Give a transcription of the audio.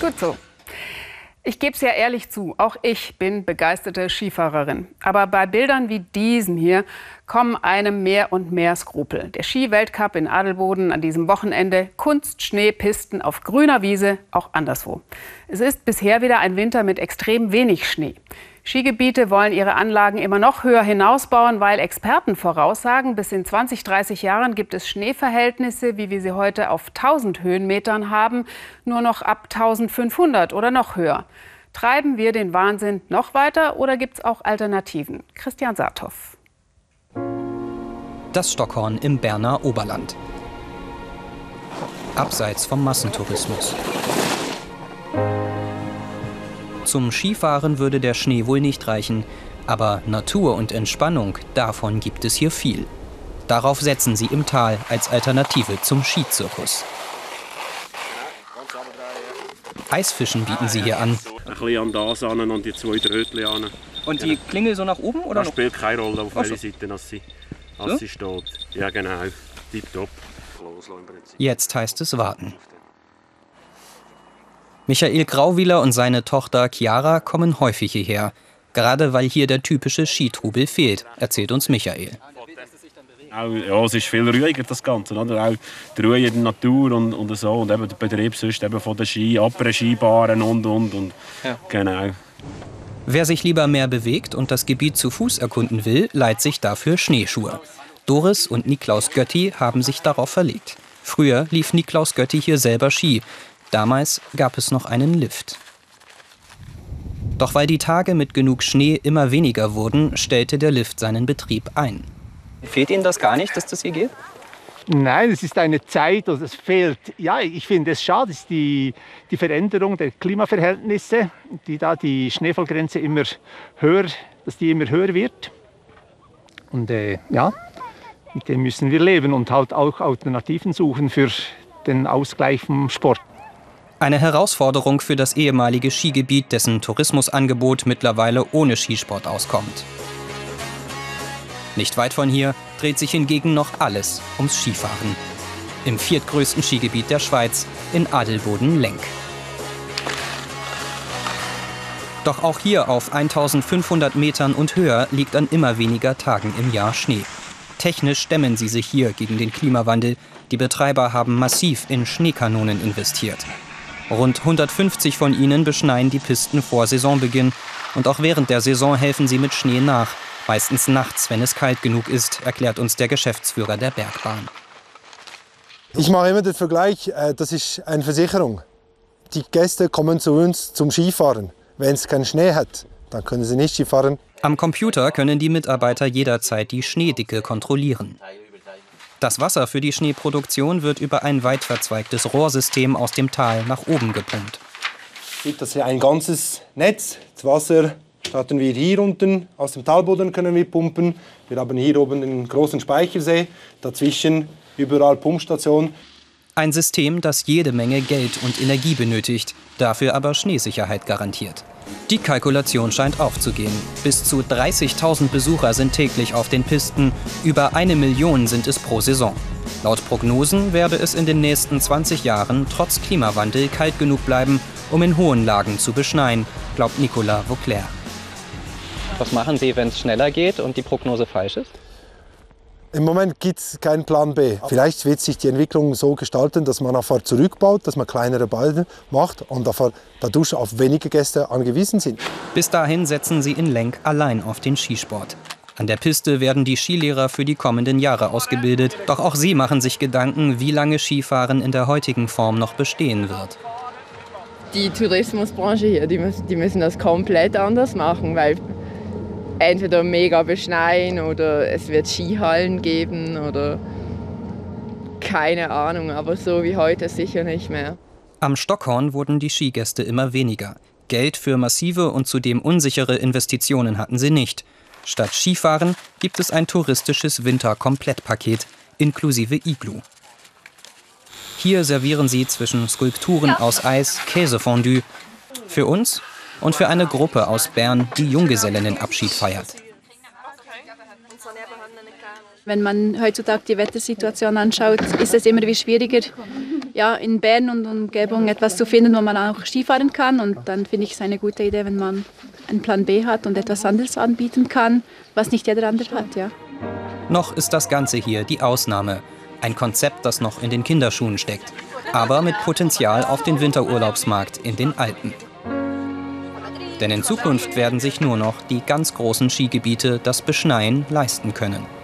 Gut so. Ich gebe es ja ehrlich zu, auch ich bin begeisterte Skifahrerin. Aber bei Bildern wie diesen hier kommen einem mehr und mehr Skrupel. Der Skiweltcup in Adelboden an diesem Wochenende, Kunstschneepisten auf grüner Wiese, auch anderswo. Es ist bisher wieder ein Winter mit extrem wenig Schnee. Skigebiete wollen ihre Anlagen immer noch höher hinausbauen, weil Experten voraussagen, bis in 20, 30 Jahren gibt es Schneeverhältnisse, wie wir sie heute auf 1000 Höhenmetern haben, nur noch ab 1500 oder noch höher. Treiben wir den Wahnsinn noch weiter oder gibt es auch Alternativen? Christian Saathoff. Das Stockhorn im Berner Oberland. Abseits vom Massentourismus. Zum Skifahren würde der Schnee wohl nicht reichen, aber Natur und Entspannung, davon gibt es hier viel. Darauf setzen sie im Tal als Alternative zum Skizirkus. Eisfischen bieten sie hier an. Ein bisschen an das an und die zwei Rötchen an. Und die Klingel so nach oben? Oder das spielt keine Rolle, auf welcher Seite als sie, als sie steht. Ja, genau. Tipptopp. Jetzt heißt es warten. Michael Grauwieler und seine Tochter Chiara kommen häufig hierher, gerade weil hier der typische Skitrubel fehlt, erzählt uns Michael. ja, es ist viel ruhiger, das Ganze. Oder? Auch die Ruhe in der Natur und, und so. Und eben der Betrieb sonst eben von den Ski, Après-Skibaren und, und, und. Ja. Genau. Wer sich lieber mehr bewegt und das Gebiet zu Fuß erkunden will, leiht sich dafür Schneeschuhe. Doris und Niklaus Götti haben sich darauf verlegt. Früher lief Niklaus Götti hier selber Ski, Damals gab es noch einen Lift. Doch weil die Tage mit genug Schnee immer weniger wurden, stellte der Lift seinen Betrieb ein. Fehlt Ihnen das gar nicht, dass das hier geht? Nein, es ist eine Zeit, also es fehlt. Ja, ich finde es schade, ist die, die Veränderung der Klimaverhältnisse, die da die Schneefallgrenze immer höher, dass die immer höher wird. Und äh, ja, mit dem müssen wir leben und halt auch Alternativen suchen für den Ausgleich vom Sport. Eine Herausforderung für das ehemalige Skigebiet, dessen Tourismusangebot mittlerweile ohne Skisport auskommt. Nicht weit von hier dreht sich hingegen noch alles ums Skifahren. Im viertgrößten Skigebiet der Schweiz, in Adelboden-Lenk. Doch auch hier auf 1500 Metern und höher liegt an immer weniger Tagen im Jahr Schnee. Technisch stemmen sie sich hier gegen den Klimawandel. Die Betreiber haben massiv in Schneekanonen investiert. Rund 150 von ihnen beschneien die Pisten vor Saisonbeginn. Und auch während der Saison helfen sie mit Schnee nach. Meistens nachts, wenn es kalt genug ist, erklärt uns der Geschäftsführer der Bergbahn. Ich mache immer den Vergleich, äh, das ist eine Versicherung. Die Gäste kommen zu uns zum Skifahren. Wenn es keinen Schnee hat, dann können sie nicht Skifahren. Am Computer können die Mitarbeiter jederzeit die Schneedicke kontrollieren. Das Wasser für die Schneeproduktion wird über ein weit verzweigtes Rohrsystem aus dem Tal nach oben gepumpt. Das ist ein ganzes Netz. Das Wasser starten wir hier unten, aus dem Talboden können wir pumpen. Wir haben hier oben den großen Speichersee, dazwischen überall Pumpstationen. Ein System, das jede Menge Geld und Energie benötigt, dafür aber Schneesicherheit garantiert. Die Kalkulation scheint aufzugehen. Bis zu 30.000 Besucher sind täglich auf den Pisten, über eine Million sind es pro Saison. Laut Prognosen werde es in den nächsten 20 Jahren trotz Klimawandel kalt genug bleiben, um in hohen Lagen zu beschneien, glaubt Nicolas Vauclair. Was machen Sie, wenn es schneller geht und die Prognose falsch ist? Im Moment gibt es keinen Plan B. Vielleicht wird sich die Entwicklung so gestalten, dass man einfach zurückbaut, dass man kleinere Ballen macht und dadurch auf wenige Gäste angewiesen sind. Bis dahin setzen sie in Lenk allein auf den Skisport. An der Piste werden die Skilehrer für die kommenden Jahre ausgebildet. Doch auch sie machen sich Gedanken, wie lange Skifahren in der heutigen Form noch bestehen wird. Die Tourismusbranche hier, die müssen das komplett anders machen, weil entweder mega beschneien oder es wird Skihallen geben oder keine Ahnung, aber so wie heute sicher nicht mehr. Am Stockhorn wurden die Skigäste immer weniger. Geld für massive und zudem unsichere Investitionen hatten sie nicht. Statt Skifahren gibt es ein touristisches Winterkomplettpaket inklusive Iglu. Hier servieren sie zwischen Skulpturen aus Eis Käsefondue. Für uns und für eine Gruppe aus Bern, die Junggesellinnenabschied feiert. Wenn man heutzutage die Wettersituation anschaut, ist es immer wie schwieriger, ja, in Bern und Umgebung etwas zu finden, wo man auch Skifahren kann. Und dann finde ich es eine gute Idee, wenn man einen Plan B hat und etwas anderes anbieten kann, was nicht jeder andere hat. Ja. Noch ist das Ganze hier die Ausnahme. Ein Konzept, das noch in den Kinderschuhen steckt. Aber mit Potenzial auf den Winterurlaubsmarkt in den Alpen. Denn in Zukunft werden sich nur noch die ganz großen Skigebiete das Beschneien leisten können.